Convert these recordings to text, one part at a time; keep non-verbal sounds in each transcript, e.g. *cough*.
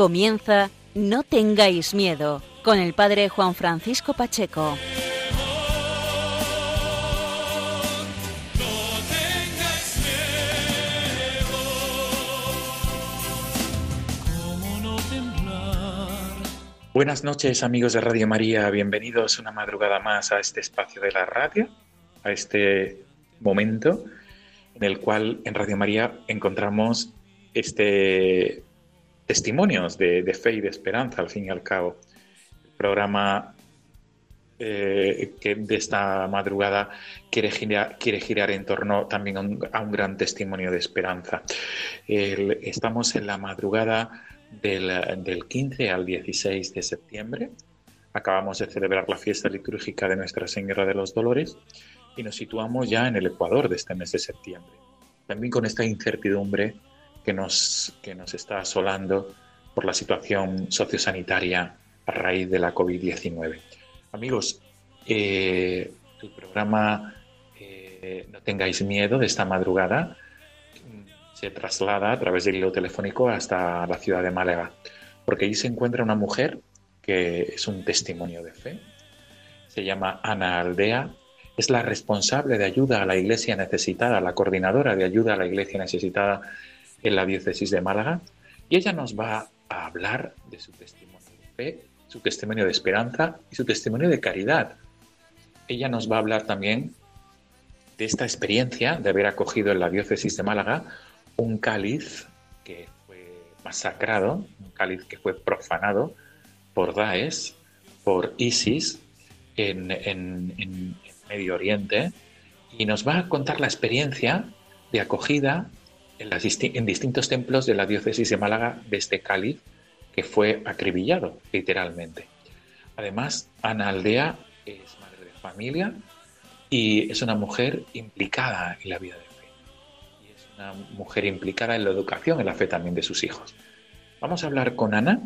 Comienza No tengáis miedo con el padre Juan Francisco Pacheco. Buenas noches amigos de Radio María, bienvenidos una madrugada más a este espacio de la radio, a este momento en el cual en Radio María encontramos este testimonios de, fe y de esperanza, al fin y al cabo. El programa eh, que de esta madrugada quiere girar, quiere girar en torno también a un, gran testimonio de esperanza. estamos en la madrugada del, del 15 al 16 de septiembre. Acabamos de celebrar la fiesta litúrgica de Nuestra Señora de los Dolores y nos situamos ya en el Ecuador de este mes de septiembre. También con esta incertidumbre que nos, que nos está asolando por la situación sociosanitaria a raíz de la COVID-19. Amigos, eh, el programa eh, No tengáis miedo de esta madrugada mm, se traslada a través del hilo telefónico hasta la ciudad de Málaga, porque allí se encuentra una mujer que es un testimonio de fe. Se llama Ana Aldea, es la responsable de ayuda a la iglesia necesitada, la coordinadora de ayuda a la iglesia necesitada en la diócesis de Málaga y ella nos va a hablar de su testimonio de fe, su testimonio de esperanza y su testimonio de caridad. Ella nos va a hablar también de esta experiencia de haber acogido en la diócesis de Málaga un cáliz que fue masacrado, un cáliz que fue profanado por Daesh, por ISIS en, en Medio Oriente, y nos va a contar la experiencia de acogida en, distintos templos de la diócesis de Málaga de este cáliz que fue acribillado, literalmente. Además, Ana Aldea es madre de familia y es una mujer implicada en la vida de fe. Y es una mujer implicada en la educación, en la fe también de sus hijos. Vamos a hablar con Ana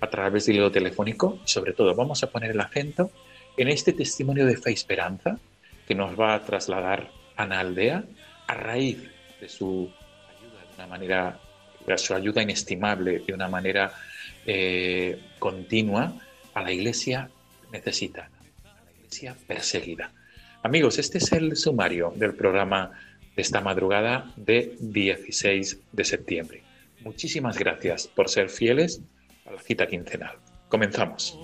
a través del hilo telefónico y sobre todo vamos a poner el acento en este testimonio de fe y esperanza que nos va a trasladar Ana Aldea a raíz de su una manera, su ayuda inestimable, de una manera eh, continua a la iglesia necesitada, a la iglesia perseguida. Amigos, este es el sumario del programa de esta madrugada de 16 de septiembre. Muchísimas gracias por ser fieles a la cita quincenal. Comenzamos.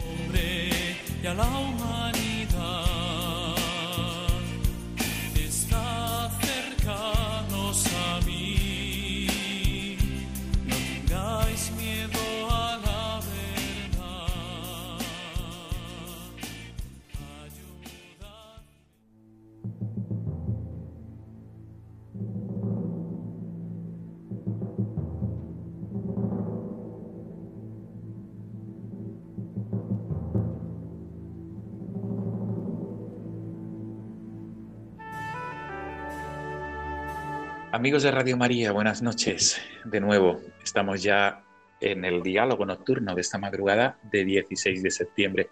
Amigos de Radio María, buenas noches. De nuevo, estamos ya en el diálogo nocturno de esta madrugada de 16 de septiembre.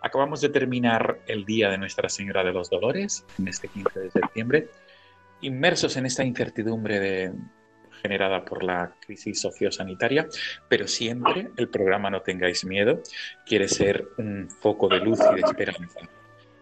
Acabamos de terminar el día de Nuestra Señora de los Dolores, en este 15 de septiembre, inmersos en esta incertidumbre generada por la crisis sociosanitaria, pero siempre el programa No tengáis miedo quiere ser un foco de luz y de esperanza.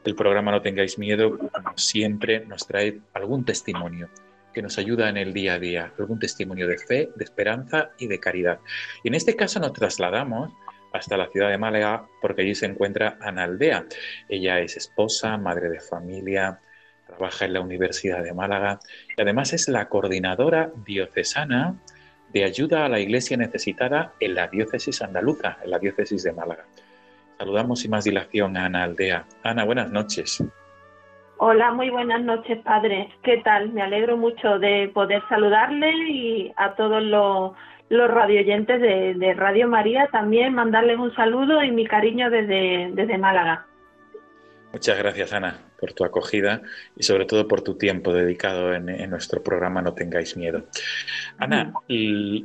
El programa No tengáis miedo, siempre, nos trae algún testimonio que nos ayuda en el día a día, algún testimonio de fe, de esperanza y de caridad. Y en este caso nos trasladamos hasta la ciudad de Málaga porque allí se encuentra Ana Aldea. Ella es esposa, madre de familia, trabaja en la Universidad de Málaga y además es la coordinadora diocesana de ayuda a la iglesia necesitada en la diócesis andaluza, en la diócesis de Málaga. Saludamos sin más dilación a Ana Aldea. Ana, buenas noches. Hola, muy buenas noches, padre. ¿Qué tal? Me alegro mucho de poder saludarle y a todos los, los radioyentes de, Radio María también mandarles un saludo y mi cariño desde, desde Málaga. Muchas gracias, Ana, por tu acogida y sobre todo por tu tiempo dedicado en, nuestro programa No tengáis miedo. Ana,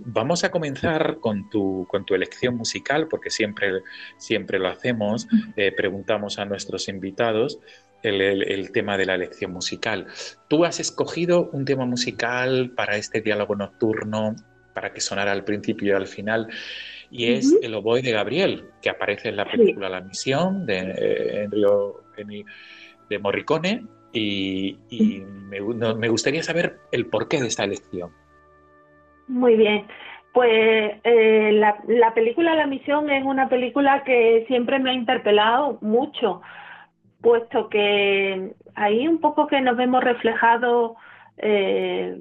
vamos a comenzar con tu, con tu elección musical, porque siempre, siempre lo hacemos. Eh, preguntamos a nuestros invitados el, tema de la elección musical. Tú has escogido un tema musical para este diálogo nocturno, para que sonara al principio y al final y es El oboe de Gabriel, que aparece en la película La Misión de eh, de Morricone y, me, gustaría saber el porqué de esta elección. Muy bien. Pues eh, la, la, película La Misión es una película que siempre me ha interpelado mucho, puesto que ahí un poco que nos vemos reflejados eh,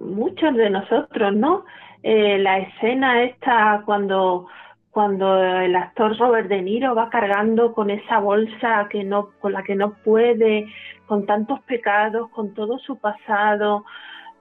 muchos de nosotros, ¿no? Eh, la escena esta cuando cuando el actor Robert De Niro va cargando con esa bolsa que no con la que no puede, con tantos pecados, con todo su pasado,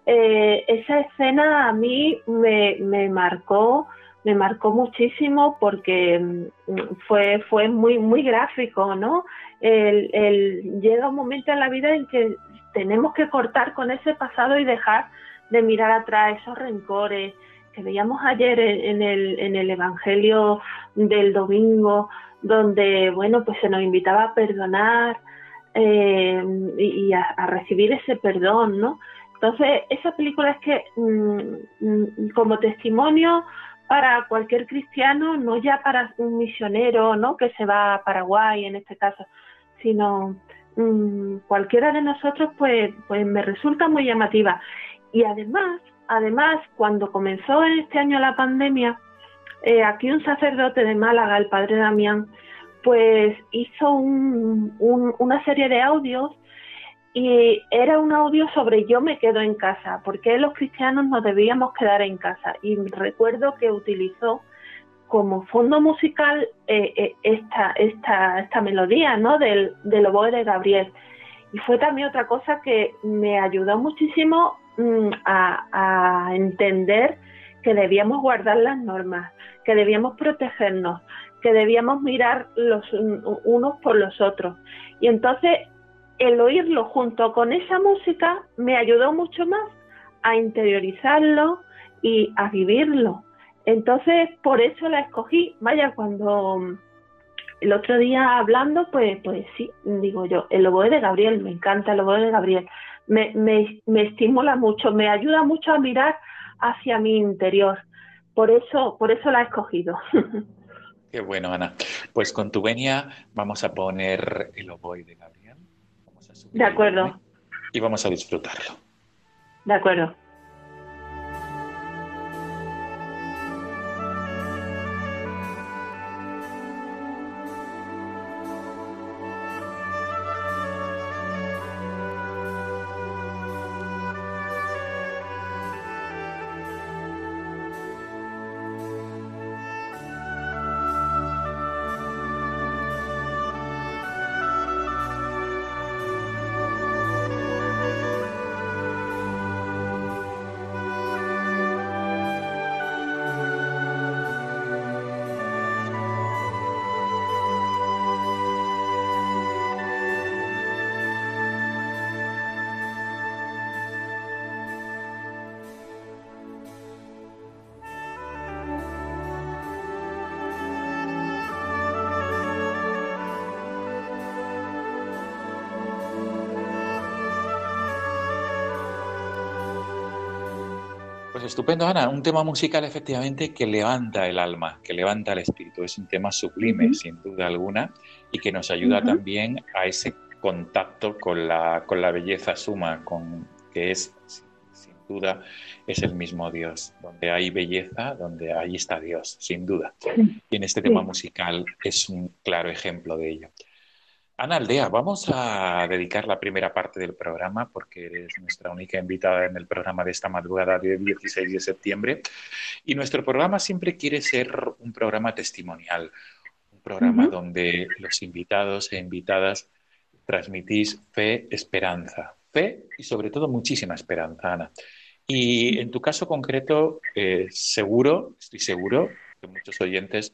eh, esa escena a mí me, me marcó me marcó muchísimo porque mm, fue fue muy muy gráfico no el, el, llega un momento en la vida en que tenemos que cortar con ese pasado y dejar de mirar atrás esos rencores que veíamos ayer en el, en el Evangelio del domingo, donde, bueno, pues se nos invitaba a perdonar eh, y, a, recibir ese perdón, ¿no? Entonces, esa película es que mm, mm, como testimonio para cualquier cristiano, no ya para un misionero, ¿no? Que se va a Paraguay en este caso, sino mm, cualquiera de nosotros, pues, pues me resulta muy llamativa. Y además, además, cuando comenzó en este año la pandemia, eh, aquí un sacerdote de Málaga, el padre Damián, pues hizo una serie de audios y era un audio sobre yo me quedo en casa, porque los cristianos nos debíamos quedar en casa. Y recuerdo que utilizó como fondo musical eh, eh, esta, esta, esta melodía ¿no? del, del oboe de Gabriel. Y fue también otra cosa que me ayudó muchísimo mm, a, entender que debíamos guardar las normas, que debíamos protegernos, que debíamos mirar los unos por los otros. Y entonces el oírlo junto con esa música me ayudó mucho más a interiorizarlo y a vivirlo. Entonces, por eso la escogí. Vaya, cuando el otro día hablando, pues, pues sí, digo yo, el oboe de Gabriel, me encanta el oboe de Gabriel. Me, me, me estimula mucho, me ayuda mucho a mirar hacia mi interior. Por eso, por eso la he escogido. *laughs* Qué bueno, Ana. Pues con tu venia vamos a poner el oboe de Gabriel. De acuerdo. Y vamos a disfrutarlo. De acuerdo. Estupendo, Ana. Un tema musical efectivamente que levanta el alma, que levanta el espíritu. Es un tema sublime, sin duda alguna, y que nos ayuda también a ese contacto con la, con la belleza suma, con, que es, sin duda, es el mismo Dios. Donde hay belleza, donde ahí está Dios, sin duda. Y en este tema musical es un claro ejemplo de ello. Ana Aldea, vamos a dedicar la primera parte del programa porque eres nuestra única invitada en el programa de esta madrugada del 16 de septiembre. Y nuestro programa siempre quiere ser un programa testimonial, un programa donde los invitados e invitadas transmitís fe, esperanza. Fe y sobre todo muchísima esperanza, Ana. Y en tu caso concreto, eh, seguro, estoy seguro que muchos oyentes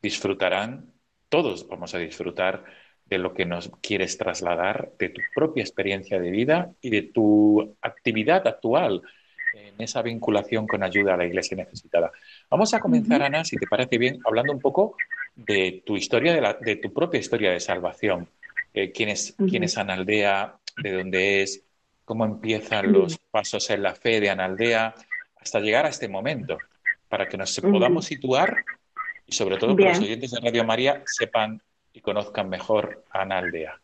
disfrutarán, todos vamos a disfrutar de lo que nos quieres trasladar, de tu propia experiencia de vida y de tu actividad actual en esa vinculación con ayuda a la iglesia necesitada. Vamos a comenzar, Ana, si te parece bien, hablando un poco de tu historia, de, la, de tu propia historia de salvación. Eh, quién, es, quién es Analdea, de dónde es, cómo empiezan los pasos en la fe de Analdea, hasta llegar a este momento, para que nos podamos situar y sobre todo que los oyentes de Radio María sepan y conozcan mejor a Analdea.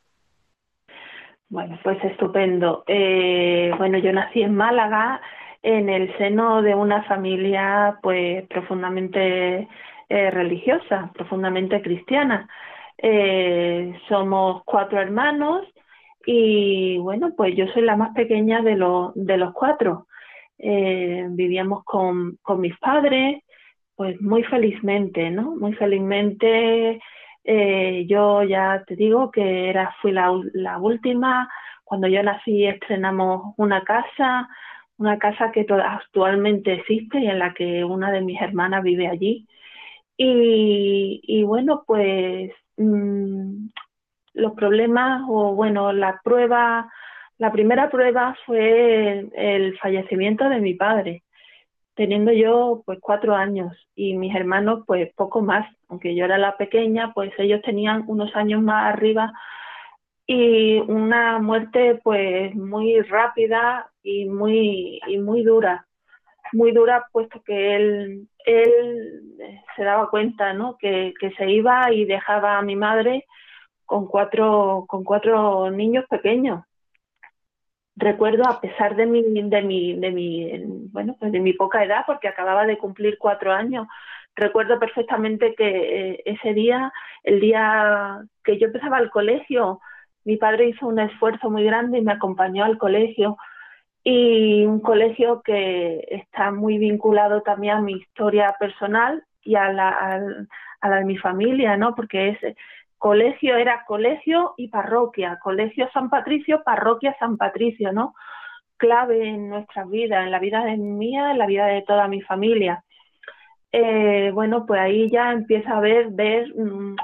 Bueno, pues estupendo. Eh, bueno, yo nací en Málaga en el seno de una familia pues profundamente eh, religiosa, profundamente cristiana. Eh, somos cuatro hermanos y bueno, pues yo soy la más pequeña de, los de los cuatro. Vivíamos con, con mis padres, pues muy felizmente, ¿no? Muy felizmente. Eh, yo ya te digo que era, fui la, la última. Cuando yo nací estrenamos una casa, una casa que actualmente existe y en la que una de mis hermanas vive allí. Y, bueno, pues mmm, los problemas o bueno, la prueba, la primera prueba fue el, fallecimiento de mi padre, teniendo yo pues cuatro años y mis hermanos pues poco más, aunque yo era la pequeña, pues ellos tenían unos años más arriba y una muerte pues muy rápida y muy y muy dura muy dura puesto que él él se daba cuenta no que, que se iba y dejaba a mi madre con cuatro con cuatro niños pequeños recuerdo a pesar de mi de mi de mi bueno pues de mi poca edad porque acababa de cumplir cuatro años recuerdo perfectamente que eh, ese día el día que yo empezaba el colegio mi padre hizo un esfuerzo muy grande y me acompañó al colegio y un colegio que está muy vinculado también a mi historia personal y a la, a, la de mi familia, ¿no? Porque ese colegio era colegio y parroquia, colegio San Patricio, parroquia San Patricio, ¿no? Clave en nuestras vidas, en la vida de mía, en la vida de toda mi familia. Eh, bueno, pues ahí ya empieza a ver, ver mm,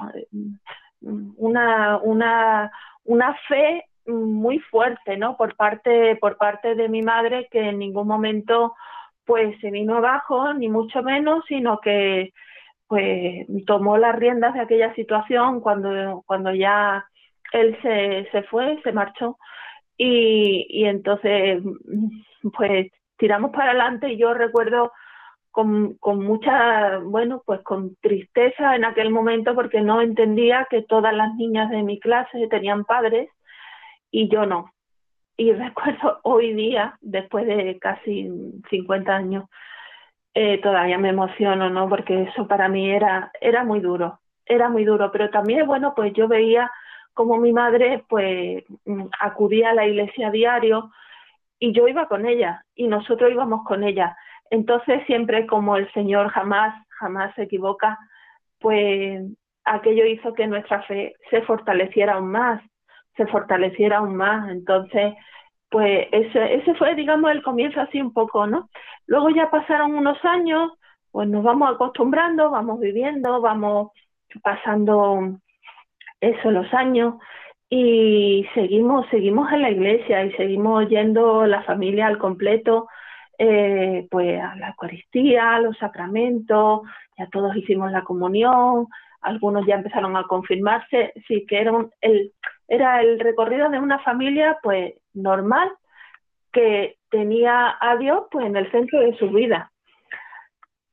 una, una, una fe muy fuerte, ¿no? Por parte, por parte de mi madre, que en ningún momento pues se vino abajo, ni mucho menos, sino que pues tomó las riendas de aquella situación cuando, cuando ya él se, se fue, se marchó, y, y entonces pues tiramos para adelante y yo recuerdo con, con mucha, bueno, pues con tristeza en aquel momento porque no entendía que todas las niñas de mi clase tenían padres y yo no. Y *laughs* recuerdo hoy día, después de casi 50 años, eh, todavía me emociono, ¿no? Porque eso para mí era, era muy duro, era muy duro, pero también, bueno, pues yo veía como mi madre, pues, mm, acudía a la iglesia a diario y yo iba con ella y nosotros íbamos con ella. Entonces siempre como el Señor jamás, jamás se equivoca, pues aquello hizo que nuestra fe se fortaleciera aún más, se fortaleciera aún más. Entonces, pues ese, ese fue, digamos, el comienzo así un poco, ¿no? Luego ya pasaron unos años, pues nos vamos acostumbrando, vamos viviendo, vamos pasando eso los años y seguimos, seguimos en la iglesia y seguimos yendo la familia al completo eh, pues a la Eucaristía, a los sacramentos, ya todos hicimos la comunión, algunos ya empezaron a confirmarse, sí que era, el, era el recorrido de una familia pues normal que tenía a Dios pues en el centro de su vida.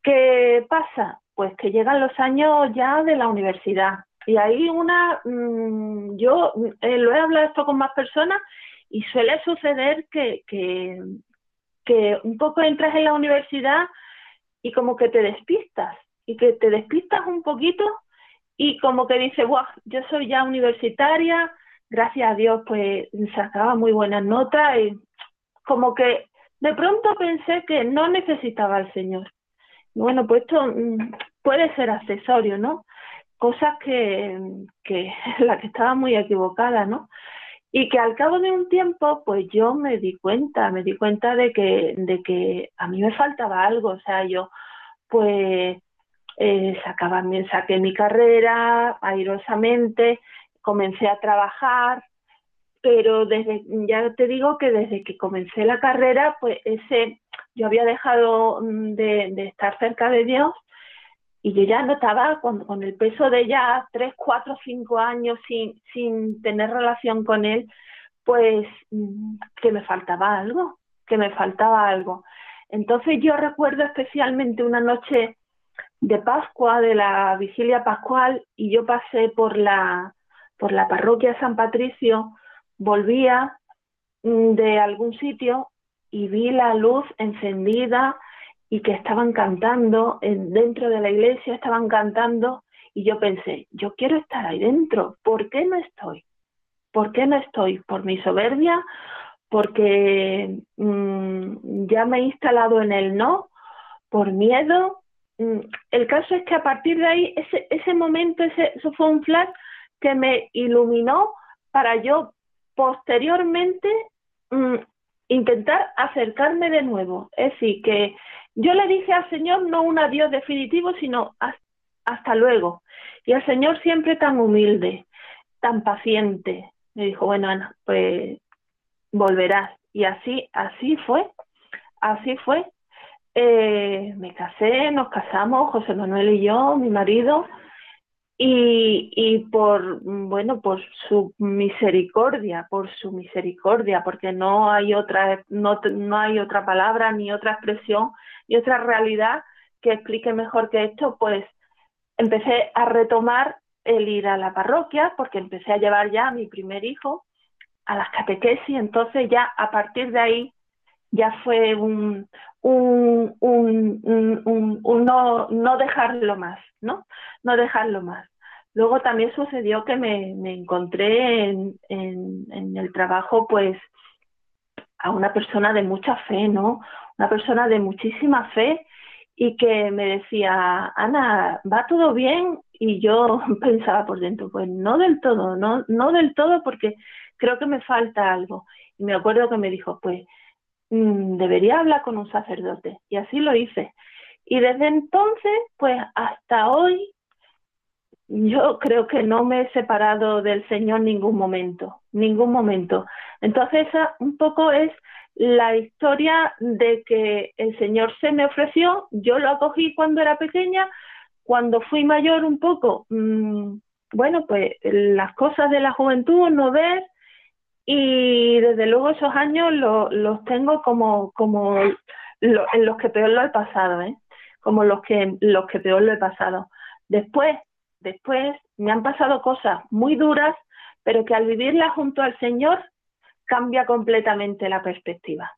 ¿Qué pasa? Pues que llegan los años ya de la universidad y ahí una, mmm, yo eh, lo he hablado esto con más personas y suele suceder que, que, que un poco entras en la universidad y como que te despistas y que te despistas un poquito y como que dices, Buah, yo soy ya universitaria, gracias a Dios pues sacaba muy buenas notas y como que de pronto pensé que no necesitaba al Señor. Bueno, pues esto mm, puede ser accesorio, ¿no? cosas que, que *laughs* la que estaba muy equivocada, ¿no? Y que al cabo de un tiempo, pues yo me di cuenta, me di cuenta de que, de que a mí me faltaba algo, o sea, yo pues eh, sacaba, saqué mi carrera airosamente, comencé a trabajar, pero desde, ya te digo que desde que comencé la carrera, pues ese, yo había dejado mm, de, estar cerca de Dios y yo ya notaba con, con el peso de ya tres, cuatro, cinco años sin, sin tener relación con él, pues mm, que me faltaba algo, que me faltaba algo. Entonces yo recuerdo especialmente una noche de Pascua, de la vigilia pascual, y yo pasé por la, por la parroquia San Patricio, volvía mm, de algún sitio y vi la luz encendida y que estaban cantando en, dentro de la iglesia, estaban cantando y yo pensé, yo quiero estar ahí dentro, ¿por qué no estoy? ¿Por qué no estoy? ¿Por mi soberbia? ¿Porque mmm, ya me he instalado en el no? ¿Por miedo? Mm, el caso es que a partir de ahí, ese, ese momento, ese, eso fue un flash que me iluminó para yo posteriormente mmm, intentar acercarme de nuevo. Es decir, que yo le dije al Señor no un adiós definitivo, sino hasta luego. Y el Señor siempre tan humilde, tan paciente. Me dijo, bueno, Ana, pues volverás. Y así, así fue, así fue. Eh, me casé, nos casamos, José Manuel y yo, mi marido, y, y por bueno por su misericordia por su misericordia porque no hay otra no, no hay otra palabra ni otra expresión ni otra realidad que explique mejor que esto pues empecé a retomar el ir a la parroquia porque empecé a llevar ya a mi primer hijo a las catequesis entonces ya a partir de ahí ya fue un, un, un, un, un no, no dejarlo más, ¿no? No dejarlo más. Luego también sucedió que me, me encontré en, en, el trabajo, pues, a una persona de mucha fe, ¿no? Una persona de muchísima fe y que me decía, Ana, ¿va todo bien? Y yo *laughs* pensaba por dentro, pues no del todo, no, no del todo porque creo que me falta algo. Y me acuerdo que me dijo, pues, mmm, debería hablar con un sacerdote. Y así lo hice. Y desde entonces, pues hasta hoy, yo creo que no me he separado del Señor ningún momento, ningún momento. Entonces, esa un poco es la historia de que el Señor se me ofreció, yo lo acogí cuando era pequeña, cuando fui mayor un poco, mmm, bueno, pues las cosas de la juventud, no ver, y desde luego esos años lo, los tengo como, como en los que peor lo he pasado, ¿eh? como los que, los que peor lo he pasado. Después, después me han pasado cosas muy duras, pero que al vivirlas junto al Señor cambia completamente la perspectiva.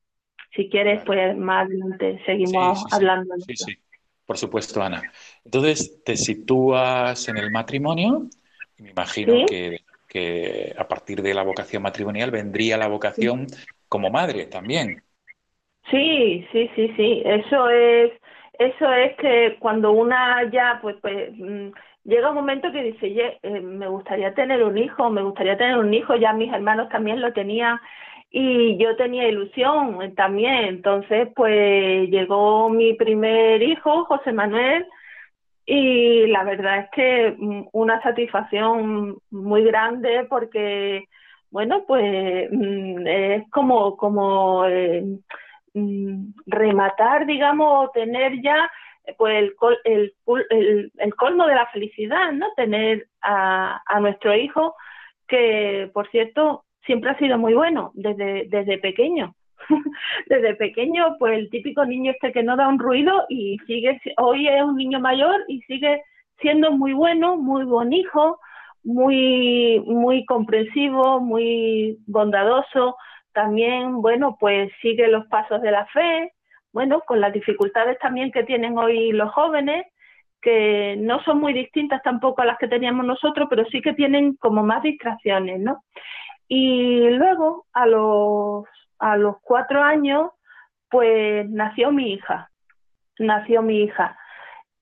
Si quieres, pues más adelante seguimos sí, sí, hablando. Sí, sí, por supuesto, Ana. Entonces, te sitúas en el matrimonio, me imagino que, que, a partir de la vocación matrimonial vendría la vocación como madre también. Sí, sí, sí, sí. Eso es, eso es que cuando una ya, pues, pues mm, llega un momento que dice, eh, me gustaría tener un hijo, me gustaría tener un hijo, ya mis hermanos también lo tenían y yo tenía ilusión también, entonces pues llegó mi primer hijo, José Manuel, y la verdad es que mm, una satisfacción muy grande porque, bueno, pues mm, es como, como eh, rematar, digamos, tener ya pues el, el, el, colmo de la felicidad, ¿no? Tener a, a nuestro hijo, que por cierto siempre ha sido muy bueno desde, desde pequeño. *laughs* desde pequeño, pues el típico niño este que no da un ruido y sigue, hoy es un niño mayor y sigue siendo muy bueno, muy buen hijo, muy, muy comprensivo, muy bondadoso. También, bueno, pues sigue los pasos de la fe, bueno, con las dificultades también que tienen hoy los jóvenes, que no son muy distintas tampoco a las que teníamos nosotros, pero sí que tienen como más distracciones, ¿no? Y luego, a los, a los cuatro años, pues nació mi hija, nació mi hija.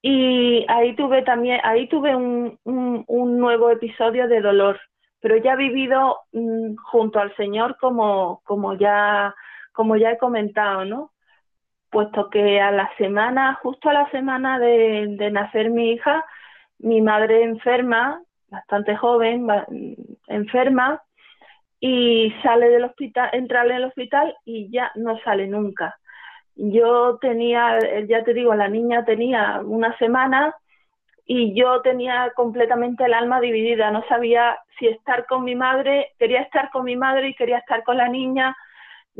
y ahí tuve también, ahí tuve un, un, nuevo episodio de dolor, pero ya vivido mm, junto al Señor como, como ya, como ya he comentado, ¿no? Puesto que a la semana, justo a la semana de, nacer mi hija, mi madre enferma, bastante joven, enferma, y sale del hospital, entra en el hospital y ya no sale nunca. Yo tenía, ya te digo, la niña tenía una semana y yo tenía completamente el alma dividida, no sabía si estar con mi madre, quería estar con mi madre y quería estar con la niña,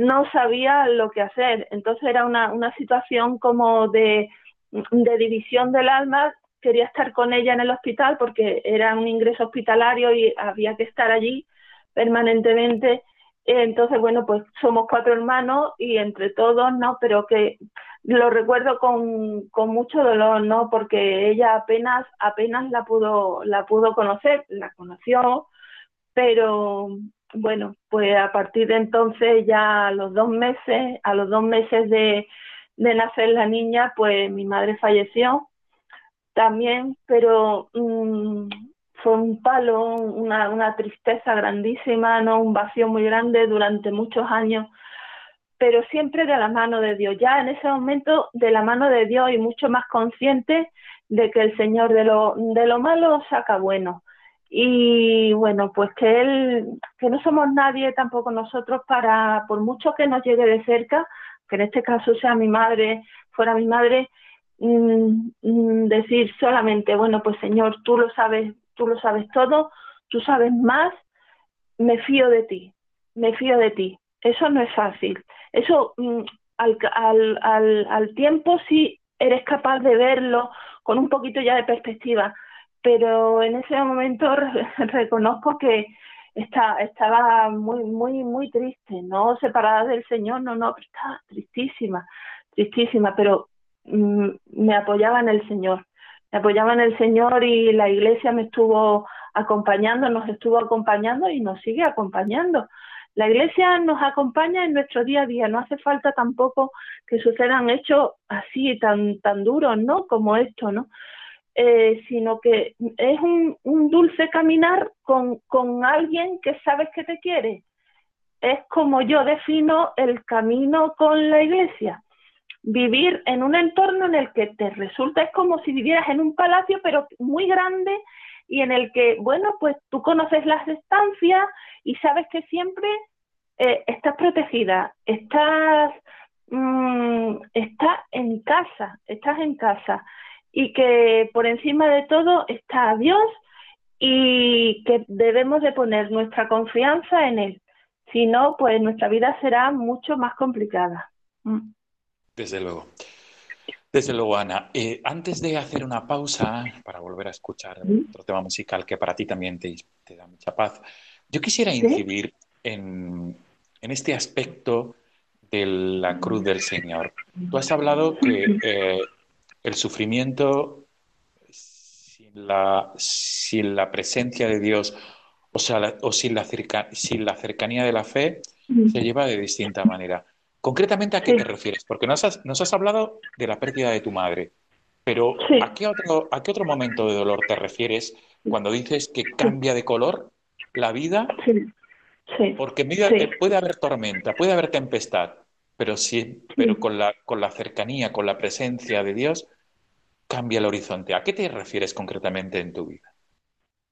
no sabía lo que hacer. Entonces era una, una situación como de, de división del alma, quería estar con ella en el hospital porque era un ingreso hospitalario y había que estar allí permanentemente entonces, bueno, pues somos cuatro hermanos y entre todos, ¿no? Pero que lo recuerdo con, con mucho dolor, ¿no? Porque ella apenas, apenas la pudo, la pudo conocer, la conoció, pero bueno, pues a partir de entonces ya a los dos meses, a los dos meses de, nacer la niña, pues mi madre falleció también, pero mm, fue un palo, una, una tristeza grandísima, ¿no? un vacío muy grande durante muchos años, pero siempre de la mano de Dios. Ya en ese momento de la mano de Dios y mucho más consciente de que el Señor de lo, de lo malo saca bueno. Y bueno, pues que Él, que no somos nadie tampoco nosotros para, por mucho que nos llegue de cerca, que en este caso sea mi madre, fuera mi madre, mm, mm, decir solamente, bueno, pues Señor, tú lo sabes tú lo sabes todo, tú sabes más, me fío de ti, me fío de ti. Eso no es fácil. Eso mm, al, al, al, al tiempo sí eres capaz de verlo con un poquito ya de perspectiva, pero en ese momento *laughs* reconozco que está, estaba muy, muy, muy triste, no separada del Señor, no, no, estaba tristísima, tristísima, pero mm, me apoyaba en el Señor me apoyaba en el Señor y la iglesia me estuvo acompañando, nos estuvo acompañando y nos sigue acompañando. La iglesia nos acompaña en nuestro día a día, no hace falta tampoco que sucedan hechos así tan, tan duros, ¿no? Como esto, ¿no? Eh, sino que es un, dulce caminar con, con alguien que sabes que te quiere. Es como yo defino el camino con la iglesia vivir en un entorno en el que te resulta, es como si vivieras en un palacio, pero muy grande y en el que, bueno, pues tú conoces las estancias y sabes que siempre eh, estás protegida, estás, mm, estás en casa, estás en casa y que por encima de todo está Dios y que debemos de poner nuestra confianza en Él. Si no, pues nuestra vida será mucho más complicada. Mm. Desde luego. Desde luego, Ana. Eh, antes de hacer una pausa para volver a escuchar otro tema musical que para ti también te, da mucha paz, yo quisiera incidir en, este aspecto de la cruz del Señor. Tú has hablado que *clears throat* eh, el sufrimiento sin la, sin la, presencia de Dios o, sea, o sin, la sin la cercanía de la fe se lleva de distinta manera. Concretamente, ¿a qué te refieres? Porque nos has, nos has hablado de la pérdida de tu madre, pero ¿a, qué otro, ¿a qué otro momento de dolor te refieres cuando dices que cambia de color la vida? Sí. Porque puede haber tormenta, puede haber tempestad, pero, sí, pero con, la, con la cercanía, con la presencia de Dios, cambia el horizonte. ¿A qué te refieres concretamente en tu vida?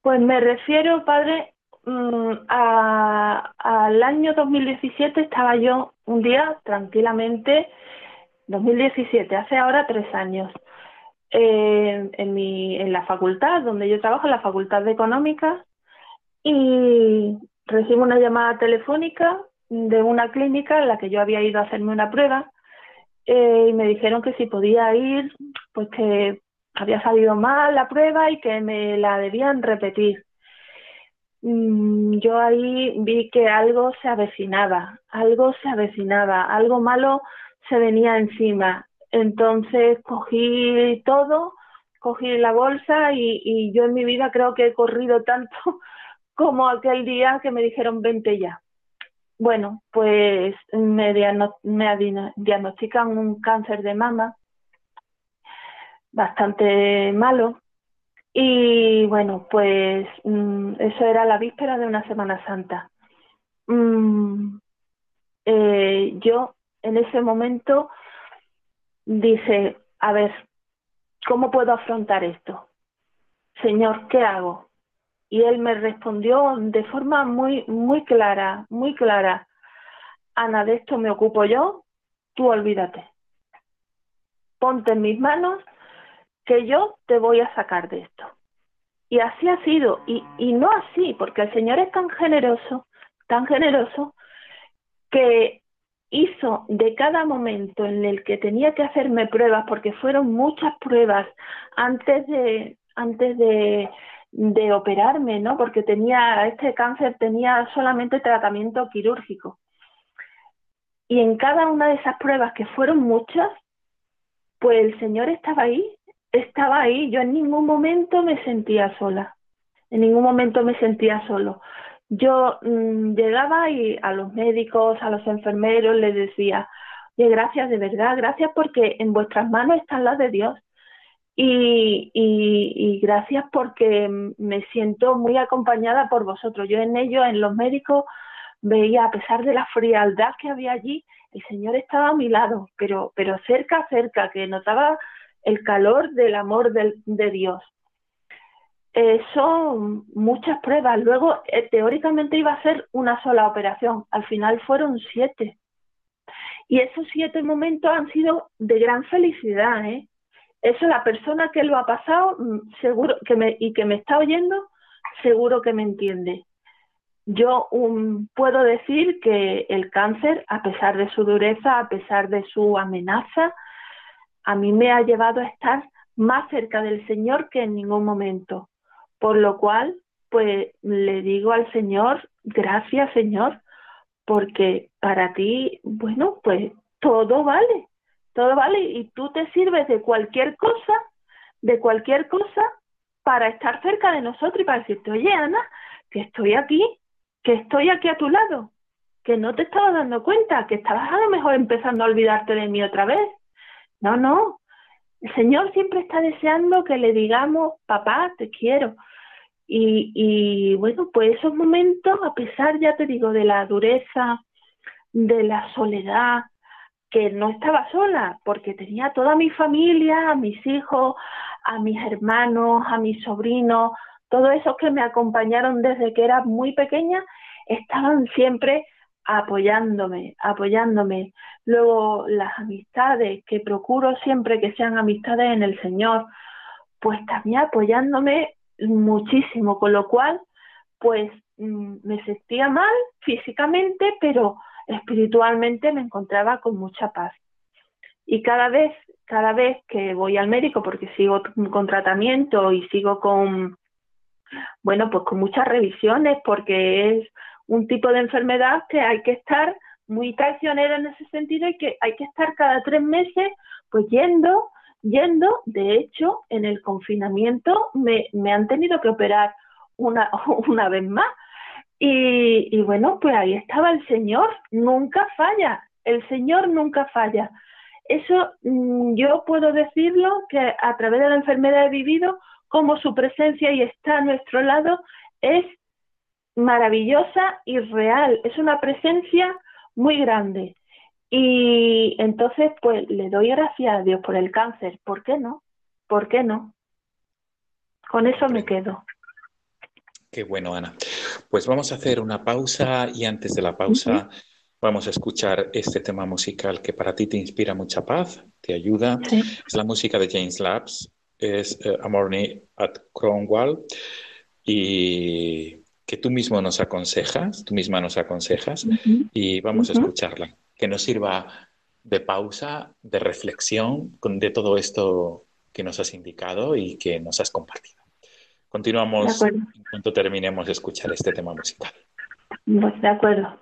Pues me refiero, padre, Mm, al año 2017 estaba yo un día tranquilamente, 2017, hace ahora tres años, eh, en, mi, en la facultad donde yo trabajo, en la Facultad de Económicas, y recibo una llamada telefónica de una clínica en la que yo había ido a hacerme una prueba eh, y me dijeron que si podía ir, pues que había salido mal la prueba y que me la debían repetir. Mm, yo ahí vi que algo se avecinaba, algo se avecinaba, algo malo se venía encima. Entonces cogí todo, cogí la bolsa y, yo en mi vida creo que he corrido tanto *laughs* como aquel día que me dijeron vente ya. Bueno, pues me, me diagnostican un cáncer de mama bastante malo. Y bueno, pues mm, eso era la víspera de una Semana Santa. Mm, eh, yo en ese momento dije, a ver, ¿cómo puedo afrontar esto? Señor, ¿qué hago? Y él me respondió de forma muy, muy clara, muy clara. Ana, de esto me ocupo yo, tú olvídate. Ponte en mis manos que yo te voy a sacar de esto. Y así ha sido, y, y no así, porque el Señor es tan generoso, tan generoso, que hizo de cada momento en el que tenía que hacerme pruebas, porque fueron muchas pruebas antes de, antes de, de operarme, ¿no? Porque tenía, este cáncer tenía solamente tratamiento quirúrgico. Y en cada una de esas pruebas, que fueron muchas, pues el Señor estaba ahí, estaba ahí. Yo en ningún momento me sentía sola, en ningún momento me sentía solo. Yo mm, llegaba y a los médicos, a los enfermeros les decía, oye, gracias de verdad, gracias porque en vuestras manos están las de Dios. Y, gracias porque me siento muy acompañada por vosotros. Yo en ello, en los médicos, veía, a pesar de la frialdad que había allí, el Señor estaba a mi lado, pero, pero cerca, cerca, que notaba el calor del amor de, de Dios. Eh, son muchas pruebas. Luego, eh, teóricamente iba a ser una sola operación. Al final fueron siete. Y esos siete momentos han sido de gran felicidad. ¿eh? Eso la persona que lo ha pasado, mm, seguro que me, y que me está oyendo, seguro que me entiende. Yo um, puedo decir que el cáncer, a pesar de su dureza, a pesar de su amenaza, a mí me ha llevado a estar más cerca del Señor que en ningún momento. Por lo cual, pues le digo al Señor, gracias Señor, porque para ti, bueno, pues todo vale, todo vale y tú te sirves de cualquier cosa, de cualquier cosa para estar cerca de nosotros y para decirte, oye Ana, que estoy aquí, que estoy aquí a tu lado, que no te estaba dando cuenta, que estabas a lo mejor empezando a olvidarte de mí otra vez. No, no. El Señor siempre está deseando que le digamos, papá, te quiero. Y, y bueno, pues esos momentos, a pesar, ya te digo, de la dureza, de la soledad, que no estaba sola, porque tenía toda mi familia, a mis hijos, a mis hermanos, a mis sobrinos, todos esos que me acompañaron desde que era muy pequeña, estaban siempre apoyándome, apoyándome. Luego las amistades, que procuro siempre que sean amistades en el Señor, pues también apoyándome muchísimo, con lo cual, pues mm, me sentía mal físicamente, pero espiritualmente me encontraba con mucha paz. Y cada vez, cada vez que voy al médico, porque sigo con tratamiento y sigo con, bueno, pues con muchas revisiones, porque es un tipo de enfermedad que hay que estar muy traicionera en ese sentido y que hay que estar cada tres meses pues yendo, yendo. De hecho, en el confinamiento me, me han tenido que operar una, *laughs* una vez más. Y, y bueno, pues ahí estaba el Señor, nunca falla, el Señor nunca falla. Eso mm, yo puedo decirlo que a través de la enfermedad he vivido como su presencia y está a nuestro lado es maravillosa y real, es una presencia muy grande. Y entonces, pues le doy gracias a Dios por el cáncer. ¿Por qué no? ¿Por qué no? Con eso me quedo. Qué bueno, Ana. Pues vamos a hacer una pausa y antes de la pausa vamos a escuchar este tema musical que para ti te inspira mucha paz, te ayuda. Es la música de James Labs, es uh, A Morning at Cromwell y que tú mismo nos aconsejas, tú misma nos aconsejas y vamos a escucharla, que nos sirva de pausa, de reflexión de todo esto que nos has indicado y que nos has compartido. Continuamos en cuanto terminemos de escuchar este tema musical. De acuerdo.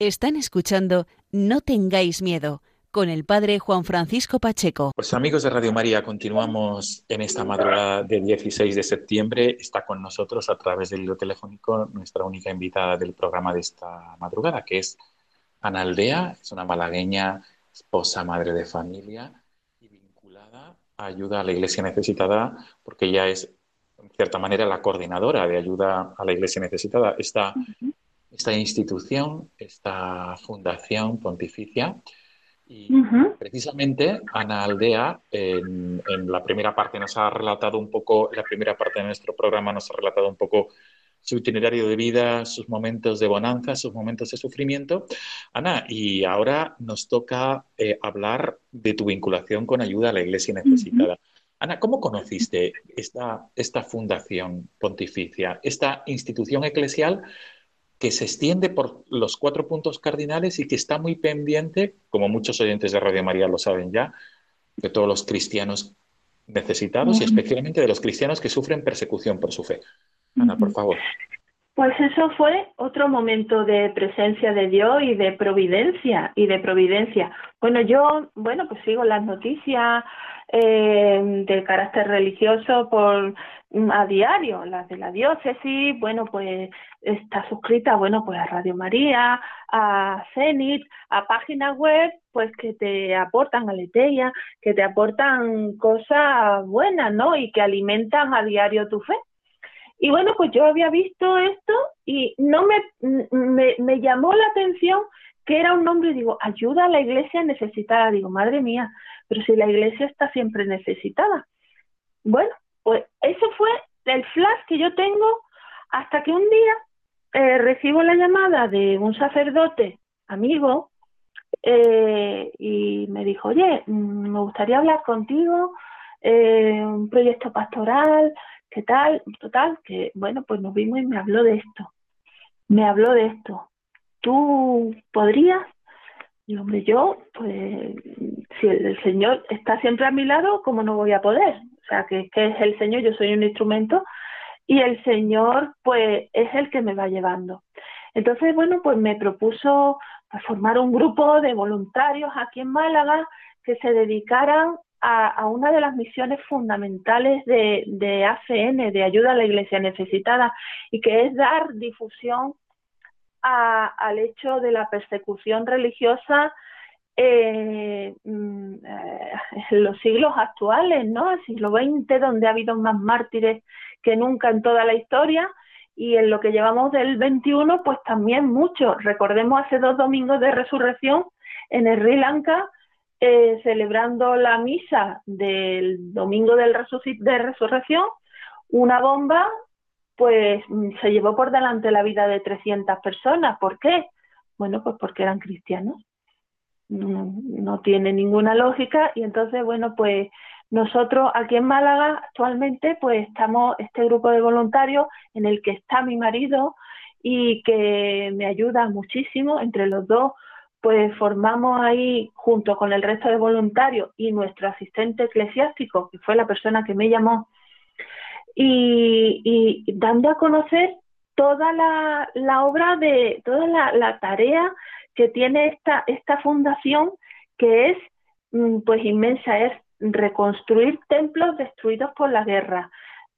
Están escuchando No tengáis miedo con el padre Juan Francisco Pacheco. Pues amigos de Radio María, continuamos en esta madrugada del 16 de septiembre. Está con nosotros a través del hilo telefónico nuestra única invitada del programa de esta madrugada, que es Ana Aldea, es una malagueña, esposa, madre de familia y vinculada a ayuda a la iglesia necesitada, porque ella es, en cierta manera, la coordinadora de ayuda a la iglesia necesitada. Esta, esta institución, esta fundación pontificia, y precisamente Ana Aldea, en, la primera parte nos ha relatado un poco, la primera parte de nuestro programa nos ha relatado un poco su itinerario de vida, sus momentos de bonanza, sus momentos de sufrimiento. Ana, y ahora nos toca eh, hablar de tu vinculación con ayuda a la Iglesia necesitada. Ana, ¿cómo conociste esta, esta fundación pontificia, esta institución eclesial que se extiende por los cuatro puntos cardinales y que está muy pendiente, como muchos oyentes de Radio María lo saben ya, de todos los cristianos necesitados y especialmente de los cristianos que sufren persecución por su fe. Ana, por favor. Pues eso fue otro momento de presencia de Dios y de providencia y de providencia. Bueno, yo, bueno, pues sigo las noticias eh, de carácter religioso por a diario, las de la diócesis, bueno, pues está suscrita, bueno, pues a Radio María, a Cenit, a páginas web, pues que te aportan aleteia, que te aportan cosas buenas, ¿no? Y que alimentan a diario tu fe. Y bueno, pues yo había visto esto y no me, me, me llamó la atención que era un nombre, digo, ayuda a la iglesia necesitada. Digo, madre mía, pero si la iglesia está siempre necesitada. Bueno, pues eso fue el flash que yo tengo hasta que un día eh, recibo la llamada de un sacerdote amigo eh, y me dijo, oye, mm, me gustaría hablar contigo, eh, un proyecto pastoral, ¿qué tal? Total, que bueno, pues nos vimos y me habló de esto. Me habló de esto. ¿Tú podrías? Y hombre, yo, pues, si el Señor está siempre a mi lado, ¿cómo no voy a poder? O sea, que, es el Señor, yo soy un instrumento y el Señor pues es el que me va llevando. Entonces, bueno, pues me propuso formar un grupo de voluntarios aquí en Málaga que se dedicaran a, una de las misiones fundamentales de, ACN, de ayuda a la iglesia necesitada, y que es dar difusión al hecho de la persecución religiosa eh, mm, eh, los siglos actuales, ¿no? El siglo XX, donde ha habido más mártires que nunca en toda la historia, y en lo que llevamos del XXI, pues también mucho. Recordemos hace dos domingos de resurrección en Sri Lanka, eh, celebrando la misa del domingo del de resurrección, una bomba pues se llevó por delante la vida de 300 personas. ¿Por qué? Bueno, pues porque eran cristianos no, tiene ninguna lógica. Y entonces, bueno, pues nosotros aquí en Málaga actualmente pues estamos este grupo de voluntarios en el que está mi marido y que me ayuda muchísimo. Entre los dos pues formamos ahí junto con el resto de voluntarios y nuestro asistente eclesiástico que fue la persona que me llamó y, y dando a conocer toda la, la obra de toda la, la tarea que tiene esta, esta fundación que es mm, pues inmensa, es reconstruir templos destruidos por la guerra,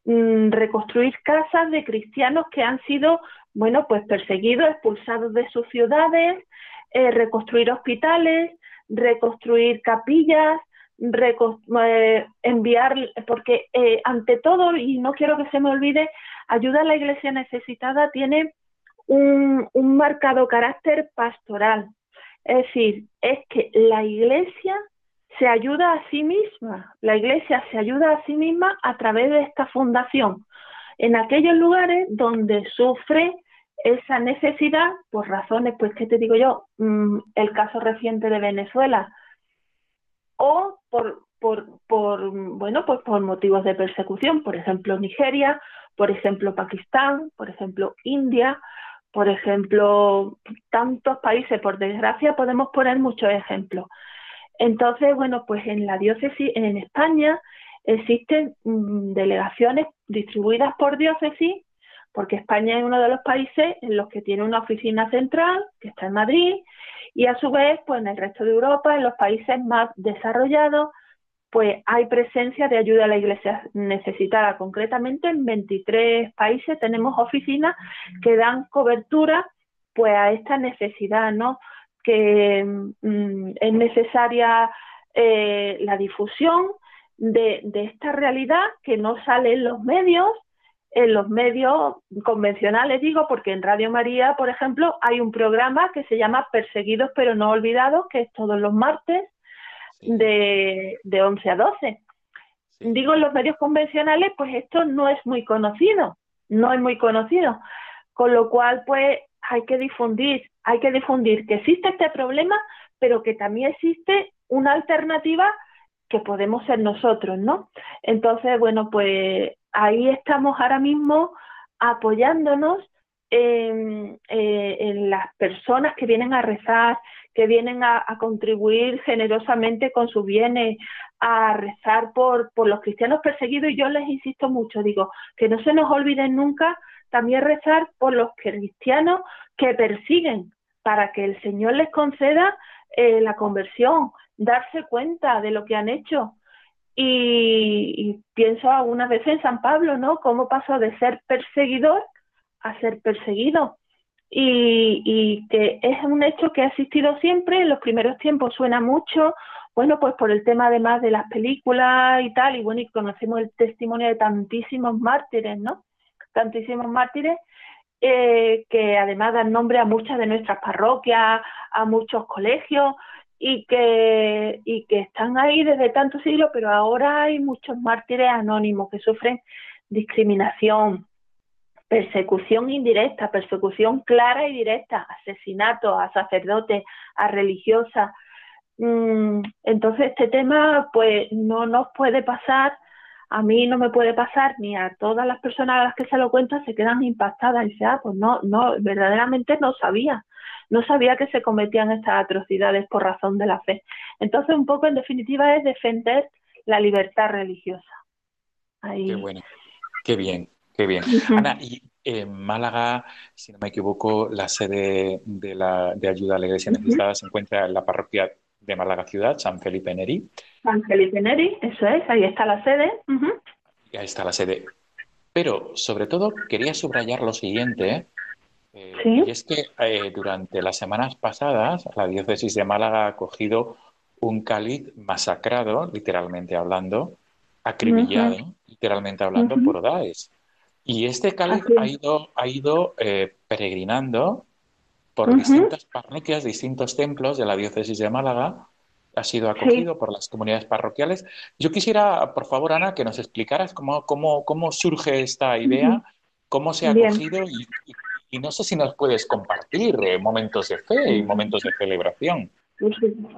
mm, reconstruir casas de cristianos que han sido, bueno, pues perseguidos, expulsados de sus ciudades, eh, reconstruir hospitales, reconstruir capillas, eh, enviar, porque eh, ante todo, y no quiero que se me olvide, ayuda a la iglesia necesitada tiene un, marcado carácter pastoral. Es decir, es que la iglesia se ayuda a sí misma, la iglesia se ayuda a sí misma a través de esta fundación, en aquellos lugares donde sufre esa necesidad, por razones, pues, ¿qué te digo yo? Mm, el caso reciente de Venezuela, o por, por, por, bueno, pues por motivos de persecución, por ejemplo, Nigeria, por ejemplo, Pakistán, por ejemplo, India, por ejemplo, tantos países, por desgracia podemos poner muchos ejemplos. Entonces, bueno, pues en la diócesis, en España, existen mm, delegaciones distribuidas por diócesis porque España es uno de los países en los que tiene una oficina central, que está en Madrid, y a su vez, pues en el resto de Europa, en los países más desarrollados, pues hay presencia de ayuda a la iglesia necesitada. Concretamente en 23 países tenemos oficinas que dan cobertura pues a esta necesidad, ¿no? Que mm, es necesaria eh, la difusión de, de esta realidad que no sale en los medios, en los medios convencionales, digo, porque en Radio María, por ejemplo, hay un programa que se llama Perseguidos pero no olvidados, que es todos los martes de, de 11 a 12. Digo, en los medios convencionales, pues esto no es muy conocido, no es muy conocido. Con lo cual, pues hay que difundir, hay que difundir que existe este problema, pero que también existe una alternativa que podemos ser nosotros, ¿no? Entonces, bueno, pues ahí estamos ahora mismo apoyándonos en, eh, en, las personas que vienen a rezar, que vienen a, contribuir generosamente con sus bienes, a rezar por, los cristianos perseguidos. Y yo les insisto mucho, digo, que no se nos olviden nunca también rezar por los cristianos que persiguen, para que el Señor les conceda eh, la conversión, darse cuenta de lo que han hecho. Y, y pienso algunas veces en San Pablo, ¿no? Cómo pasó de ser perseguidor a ser perseguido. Y, y, que es un hecho que ha existido siempre, en los primeros tiempos suena mucho, bueno, pues por el tema además de las películas y tal, y bueno, y conocemos el testimonio de tantísimos mártires, ¿no? Tantísimos mártires eh, que además dan nombre a muchas de nuestras parroquias, a muchos colegios, y que, y que están ahí desde tantos siglos, pero ahora hay muchos mártires anónimos que sufren discriminación, persecución indirecta, persecución clara y directa, asesinatos a sacerdotes, a religiosas. Mm, entonces este tema pues no nos puede pasar, a mí no me puede pasar, ni a todas las personas a las que se lo cuentan se quedan impactadas y dicen, ah, pues no, no, verdaderamente no sabía no sabía que se cometían estas atrocidades por razón de la fe. Entonces, un poco en definitiva es defender la libertad religiosa. Qué bueno, qué bien, qué bien. Ana, y en Málaga, si no me equivoco, la sede de, la, de ayuda a la iglesia necesitada se encuentra en la parroquia de Málaga Ciudad, San Felipe Neri. San Felipe Neri, eso es, ahí está la sede. Ahí está la sede. Pero, sobre todo, quería subrayar lo siguiente, eh, y es que eh, durante las semanas pasadas la diócesis de Málaga ha acogido un cáliz masacrado, literalmente hablando, acribillado, literalmente hablando, por Daesh. Y este cáliz ha ido, ha ido eh, peregrinando por distintas parroquias, distintos templos de la diócesis de Málaga. Ha sido acogido por las comunidades parroquiales. Yo quisiera, por favor, Ana, que nos explicaras cómo, cómo, cómo surge esta idea, cómo se ha acogido y, y y no sé si nos puedes compartir eh, momentos de fe y momentos de celebración.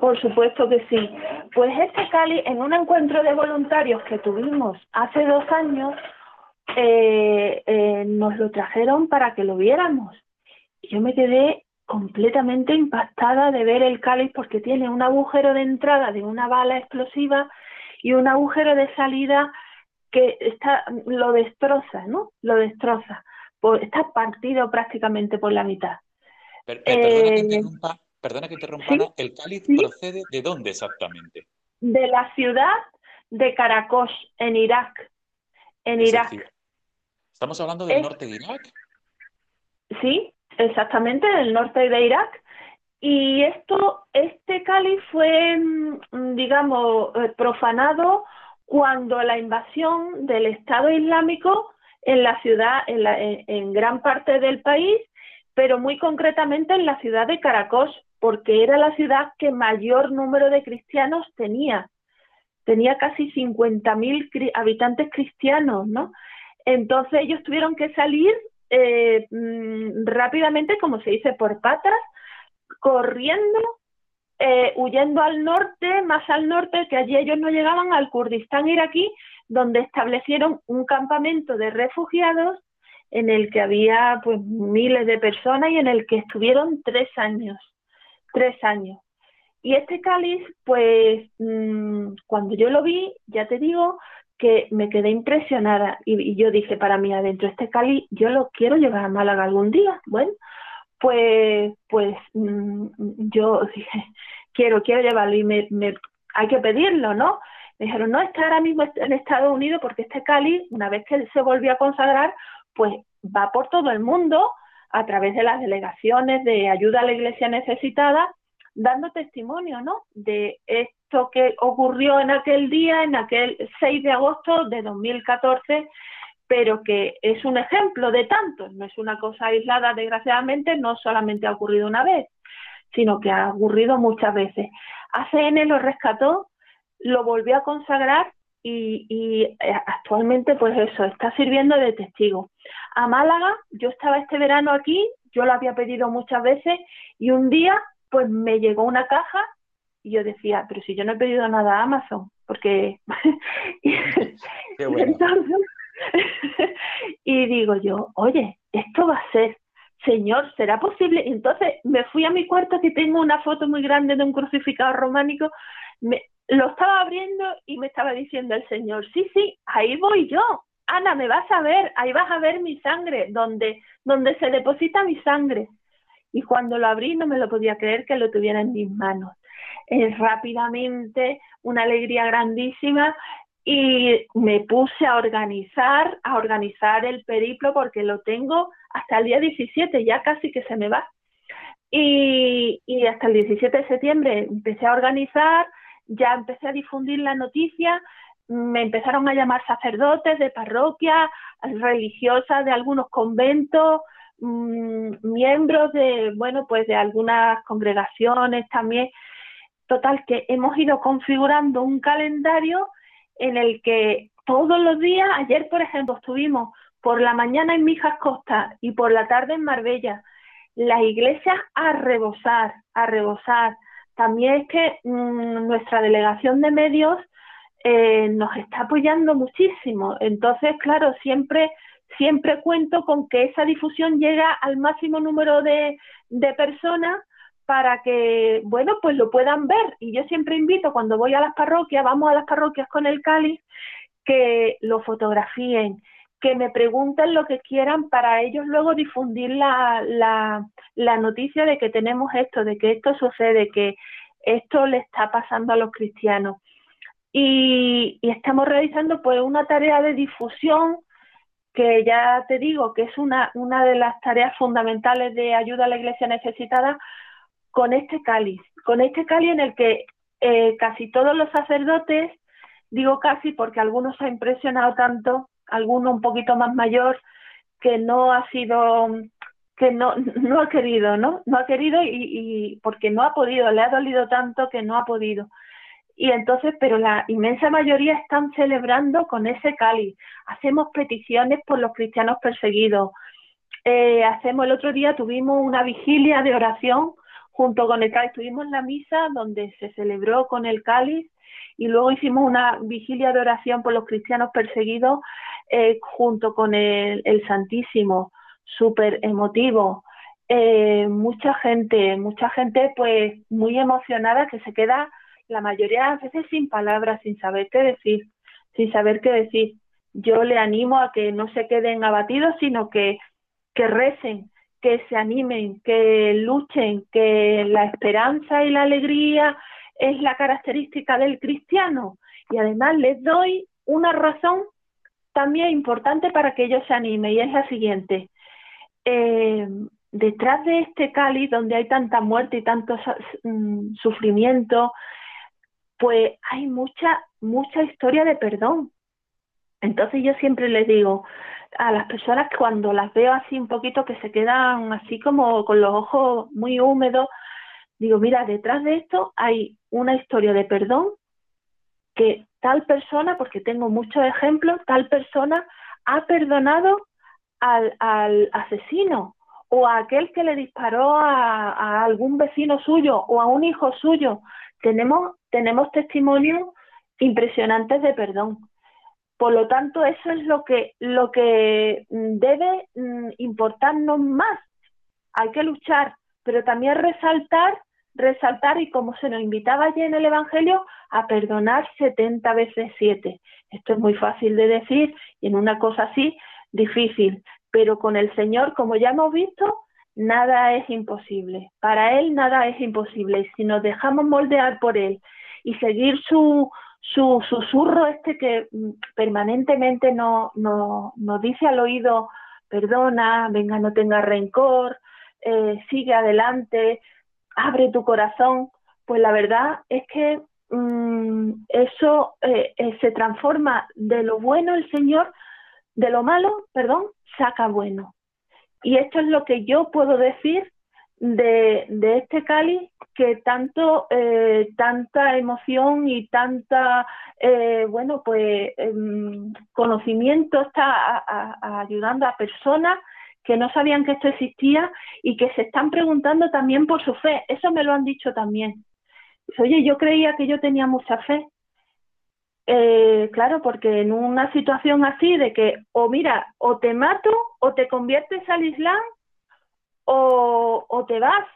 Por supuesto que sí. Pues este Cali, en un encuentro de voluntarios que tuvimos hace dos años, eh, eh, nos lo trajeron para que lo viéramos. Yo me quedé completamente impactada de ver el cáliz porque tiene un agujero de entrada de una bala explosiva y un agujero de salida que está lo destroza, ¿no? Lo destroza está partido prácticamente por la mitad. perdona, que eh, interrumpa, perdona que interrumpa, ¿el cáliz procede de dónde exactamente? De la ciudad de Caracos, en Irak. En Irak. ¿Estamos hablando del norte de Irak? Sí, exactamente, del norte de Irak. Y esto, este cáliz fue, mm, digamos, eh, profanado cuando la invasión del Estado Islámico en la ciudad, en, la, en, gran parte del país, pero muy concretamente en la ciudad de Caracos, porque era la ciudad que mayor número de cristianos tenía. Tenía casi 50.000 habitantes cristianos, ¿no? Entonces ellos tuvieron que salir eh, mm, rápidamente, como se dice, por patas, corriendo, eh, huyendo al norte, más al norte, que allí ellos no llegaban al Kurdistán iraquí, donde establecieron un campamento de refugiados en el que había pues miles de personas y en el que estuvieron tres años, tres años. Y este cáliz, pues mm, cuando yo lo vi, ya te digo que me quedé impresionada y, yo dije para mí adentro, este Cali yo lo quiero llevar a Málaga algún día. Bueno, pues, pues mm, yo *laughs* dije, quiero, quiero llevarlo y me, me, hay que pedirlo, ¿no? Me dijeron, no, está ahora mismo en Estados Unidos porque este Cali, una vez que se volvió a consagrar, pues va por todo el mundo a través de las delegaciones de ayuda a la iglesia necesitada, dando testimonio, ¿no? De esto que ocurrió en aquel día, en aquel 6 de agosto de 2014, pero que es un ejemplo de tantos, no es una cosa aislada, desgraciadamente, no solamente ha ocurrido una vez, sino que ha ocurrido muchas veces. ACN lo rescató, lo volvió a consagrar y, eh, actualmente pues eso, está sirviendo de testigo. A Málaga, yo estaba este verano aquí, yo lo había pedido muchas veces y un día pues me llegó una caja y yo decía, pero si yo no he pedido nada a Amazon, porque... *laughs* *laughs* Qué bueno. *laughs* y digo yo, oye, esto va a ser, Señor, ¿será posible? Entonces me fui a mi cuarto que tengo una foto muy grande de un crucificado románico, me, lo estaba abriendo y me estaba diciendo el Señor, sí, sí, ahí voy yo. Ana, me vas a ver, ahí vas a ver mi sangre, donde, donde se deposita mi sangre. Y cuando lo abrí no me lo podía creer que lo tuviera en mis manos. Es rápidamente una alegría grandísima y me puse a organizar, a organizar el periplo porque lo tengo hasta el día 17, ya casi que se me va. Y, y hasta el 17 de septiembre empecé a organizar, ya empecé a difundir la noticia, me empezaron a llamar sacerdotes de parroquia, religiosas de algunos conventos, mm, miembros de, bueno, pues de algunas congregaciones también. Total, que hemos ido configurando un calendario en el que todos los días, ayer por ejemplo, estuvimos por la mañana en Mijas Costa y por la tarde en Marbella, las iglesias a rebosar, a rebosar, también es que mm, nuestra delegación de medios eh, nos está apoyando muchísimo. Entonces, claro, siempre, siempre cuento con que esa difusión llega al máximo número de, de personas para que, bueno, pues lo puedan ver. Y yo siempre invito, cuando voy a las parroquias, vamos a las parroquias con el cáliz, que lo fotografíen, que me pregunten lo que quieran para ellos luego difundir la, la, la noticia de que tenemos esto, de que esto sucede, que esto le está pasando a los cristianos. Y, y, estamos realizando pues una tarea de difusión que ya te digo que es una, una de las tareas fundamentales de ayuda a la iglesia necesitada con este cáliz, con este cáliz en el que eh, casi todos los sacerdotes, digo casi porque algunos ha impresionado tanto, alguno un poquito más mayor que no ha sido que no no ha querido no no ha querido y, y porque no ha podido le ha dolido tanto que no ha podido y entonces pero la inmensa mayoría están celebrando con ese cáliz. Hacemos peticiones por los cristianos perseguidos. Eh, hacemos el otro día tuvimos una vigilia de oración junto con el cáliz. Tuvimos la misa donde se celebró con el cáliz y luego hicimos una vigilia de oración por los cristianos perseguidos eh, junto con el, Santísimo, súper emotivo. Eh, mucha gente, mucha gente pues muy emocionada que se queda la mayoría de las veces sin palabras, sin saber qué decir, sin saber qué decir. Yo le animo a que no se queden abatidos, sino que, que recen, que se animen, que luchen, que la esperanza y la alegría es la característica del cristiano. Y además les doy una razón también importante para que ellos se animen y es la siguiente. Eh, detrás de este cáliz donde hay tanta muerte y tanto mm, sufrimiento, pues hay mucha, mucha historia de perdón. Entonces yo siempre les digo a las personas cuando las veo así un poquito que se quedan así como con los ojos muy húmedos, digo, mira, detrás de esto hay una historia de perdón que tal persona, porque tengo muchos ejemplos, tal persona ha perdonado al asesino o a aquel que le disparó a, algún vecino suyo o a un hijo suyo. Tenemos, tenemos testimonios impresionantes de perdón. Por lo tanto, eso es lo que, lo que debe mm, importarnos más. Hay que luchar, pero también resaltar resaltar y como se nos invitaba allí en el Evangelio a perdonar 70 veces 7. Esto es muy fácil de decir y en una cosa así difícil, pero con el Señor, como ya hemos visto, nada es imposible. Para Él nada es imposible y si nos dejamos moldear por Él y seguir su, su susurro este que mm, permanentemente nos no, dice al oído, perdona, venga, no tenga rencor, eh, sigue adelante, abre tu corazón, pues la verdad es que mm, eso eh, eh, se transforma de lo bueno el Señor, de lo malo, perdón, saca bueno. Y esto es lo que yo puedo decir de, de este cáliz que tanto eh, tanta emoción y tanta eh, bueno pues em, conocimiento está ayudando a personas que no sabían que esto existía y que se están preguntando también por su fe. Eso me lo han dicho también. Oye yo creía que yo tenía mucha fe eh, claro porque en una situación así de que o mira o te mato o te conviertes al Islam o, te vas.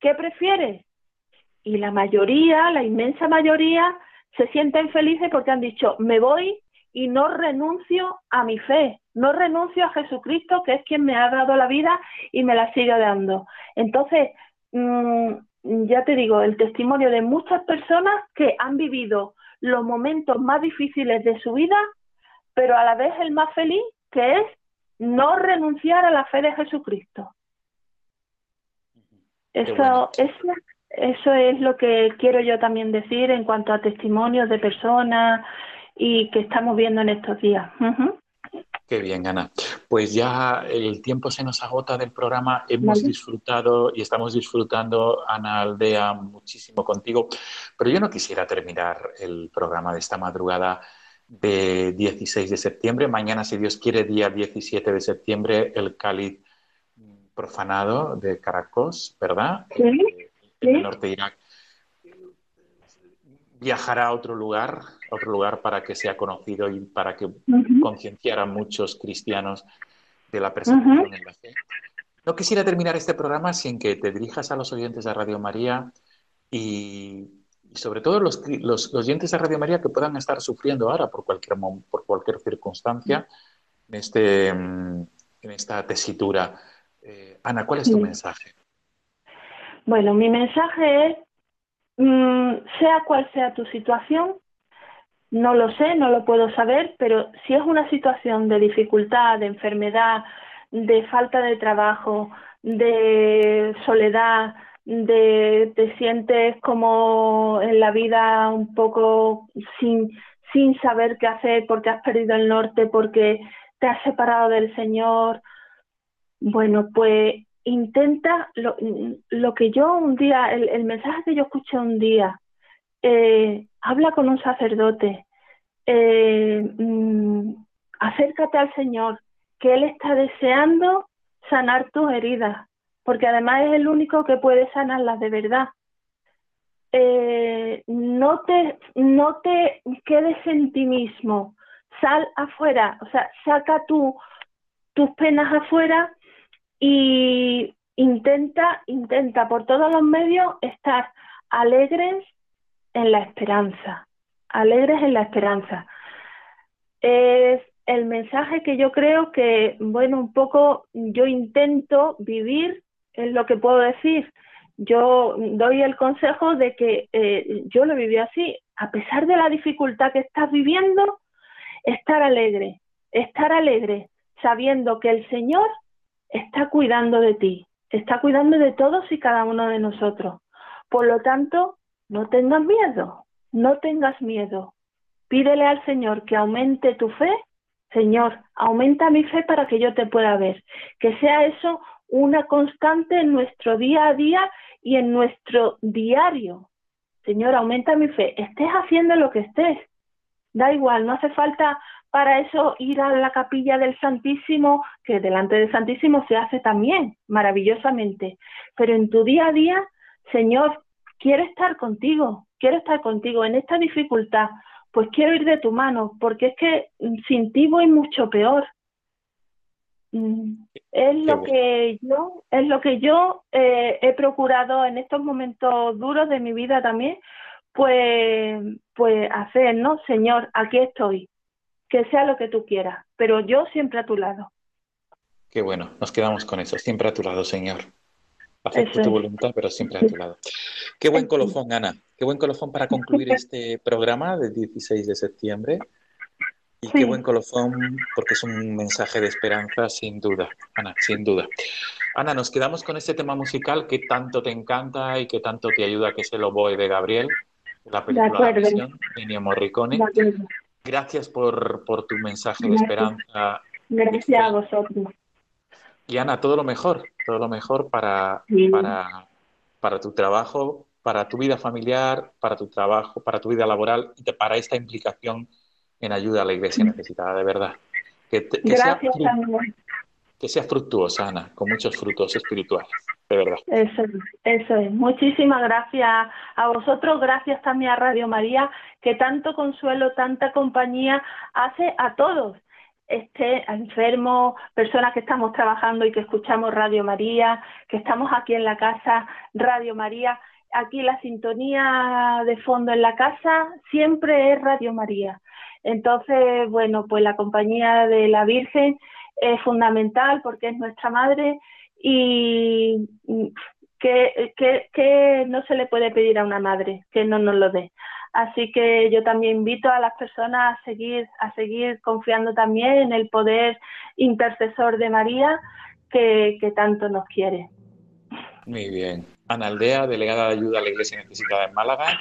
¿Qué prefieres? Y la mayoría, la inmensa mayoría, se sienten felices porque han dicho, me voy y no renuncio a mi fe, no renuncio a Jesucristo, que es quien me ha dado la vida y me la sigue dando. Entonces, mm, ya te digo, el testimonio de muchas personas que han vivido los momentos más difíciles de su vida, pero a la vez el más feliz, que es no renunciar a la fe de Jesucristo. Eso, eso, eso es lo que quiero yo también decir en cuanto a testimonios de personas y que estamos viendo en estos días. Qué bien, Ana. Pues ya el tiempo se nos agota del programa. Hemos disfrutado y estamos disfrutando, Ana Aldea, muchísimo contigo. Pero yo no quisiera terminar el programa de esta madrugada de 16 de septiembre. Mañana, si Dios quiere, día 17 de septiembre, el cáliz profanado de Caracos, ¿verdad? Sí. Eh, en el norte de Irak. Viajará a otro lugar, a otro lugar para que sea conocido y para que concienciara a muchos cristianos de la persecución en la fe. No quisiera terminar este programa sin que te dirijas a los oyentes de Radio María y, sobre todo los, los, oyentes de Radio María que puedan estar sufriendo ahora por cualquier, por cualquier circunstancia en, este, mm, en esta tesitura eh, Ana, ¿cuál es tu mensaje? Bueno, mi mensaje es, mm, sea cual sea tu situación, no lo sé, no lo puedo saber, pero si es una situación de dificultad, de enfermedad, de falta de trabajo, de soledad, de te sientes como en la vida un poco sin, sin saber qué hacer porque has perdido el norte, porque te has separado del Señor, bueno, pues intenta lo, que yo un día, el, mensaje que yo escuché un día, eh, habla con un sacerdote, eh, mm, acércate al Señor, que Él está deseando sanar tus heridas, porque además es el único que puede sanarlas de verdad. Eh, no te no te quedes en ti mismo, sal afuera, o sea, saca tu, tus penas afuera y intenta, intenta por todos los medios estar alegres en la esperanza, alegres en la esperanza. Es el mensaje que yo creo que, bueno, un poco yo intento vivir, es lo que puedo decir. Yo doy el consejo de que eh, yo lo viví así, a pesar de la dificultad que estás viviendo, estar alegre, estar alegre, sabiendo que el Señor está cuidando de ti, está cuidando de todos y cada uno de nosotros. Por lo tanto, no tengas miedo, no tengas miedo. Pídele al Señor que aumente tu fe. Señor, aumenta mi fe para que yo te pueda ver. Que sea eso una constante en nuestro día a día y en nuestro diario. Señor, aumenta mi fe. Estés haciendo lo que estés. Da igual, no hace falta para eso ir a la capilla del Santísimo, que delante del Santísimo se hace también maravillosamente. Pero en tu día a día, Señor, quiero estar contigo, quiero estar contigo en esta dificultad, pues quiero ir de tu mano, porque es que sin ti voy mucho peor. Mm, es lo que yo, es lo que yo eh, he procurado en estos momentos duros de mi vida también, pues, pues hacer, ¿no? Señor, aquí estoy, que sea lo que tú quieras, pero yo siempre a tu lado. Qué bueno, nos quedamos con eso, siempre a tu lado, Señor. Acepto tu voluntad, pero siempre a tu lado. Qué buen colofón, Ana. Qué buen colofón para concluir *laughs* este programa del 16 de septiembre. Y qué buen colofón, porque es un mensaje de esperanza, sin duda, Ana, sin duda. Ana, nos quedamos con este tema musical que tanto te encanta y que tanto te ayuda, que es el oboe de Gabriel, la película de La Ennio Morricone. Gracias por, por, tu mensaje de esperanza. Gracias a vosotros. Y Ana, todo lo mejor, todo lo mejor para, para, para tu trabajo, para tu vida familiar, para tu trabajo, para tu vida laboral y para esta implicación en ayuda a la iglesia necesitada, de verdad. Que, Gracias sea, que sea fructuosa, Ana, con muchos frutos espirituales, de verdad. Eso, eso es. Muchísimas gracias a vosotros, gracias también a Radio María, que tanto consuelo, tanta compañía hace a todos esté enfermo, personas que estamos trabajando y que escuchamos Radio María, que estamos aquí en la casa Radio María. Aquí la sintonía de fondo en la casa siempre es Radio María. Entonces, bueno, pues la compañía de la Virgen es fundamental porque es nuestra madre y que, que, que no se le puede pedir a una madre que no nos lo dé. Así que yo también invito a las personas a seguir, a seguir confiando también en el poder intercesor de María que, tanto nos quiere. Muy bien. Ana Aldea, delegada de ayuda a la Iglesia Necesitada en Málaga,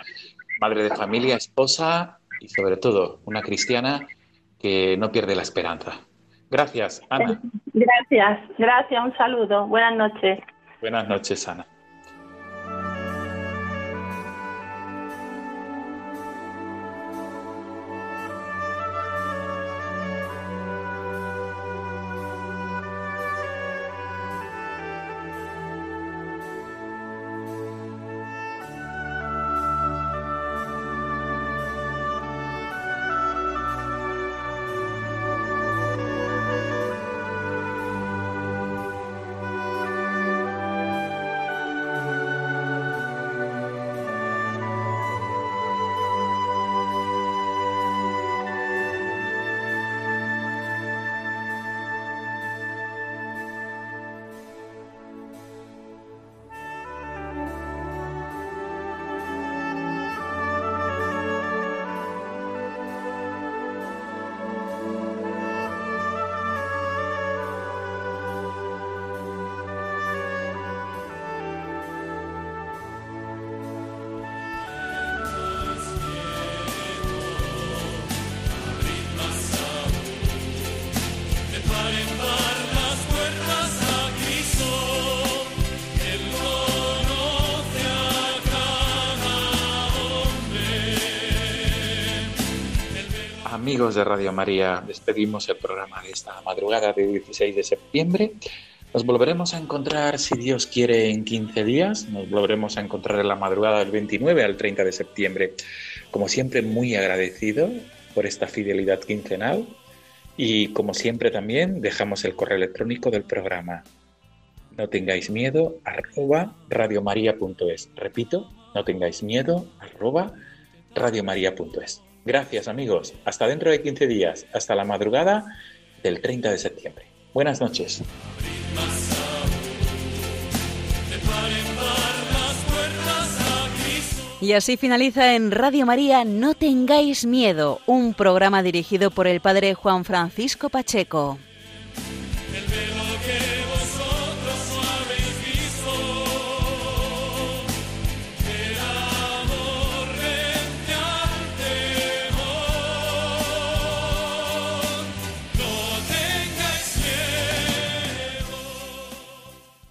madre de familia, esposa y sobre todo una cristiana que no pierde la esperanza. Gracias, Ana. *laughs* Gracias, gracias, un saludo. Buenas noches. Buenas noches, Ana. Amigos de Radio María, despedimos el programa de esta madrugada de 16 de septiembre. Nos volveremos a encontrar, si Dios quiere, en 15 días. Nos volveremos a encontrar en la madrugada del 29 al 30 de septiembre. Como siempre, muy agradecido por esta fidelidad quincenal. Y como siempre también dejamos el correo electrónico del programa. No tengáis miedo, arroba radiomaria.es. Repito, no tengáis miedo, arroba radiomaria.es. Gracias amigos. Hasta dentro de 15 días. Hasta la madrugada del 30 de septiembre. Buenas noches. Y así finaliza en Radio María No tengáis miedo, un programa dirigido por el padre Juan Francisco Pacheco.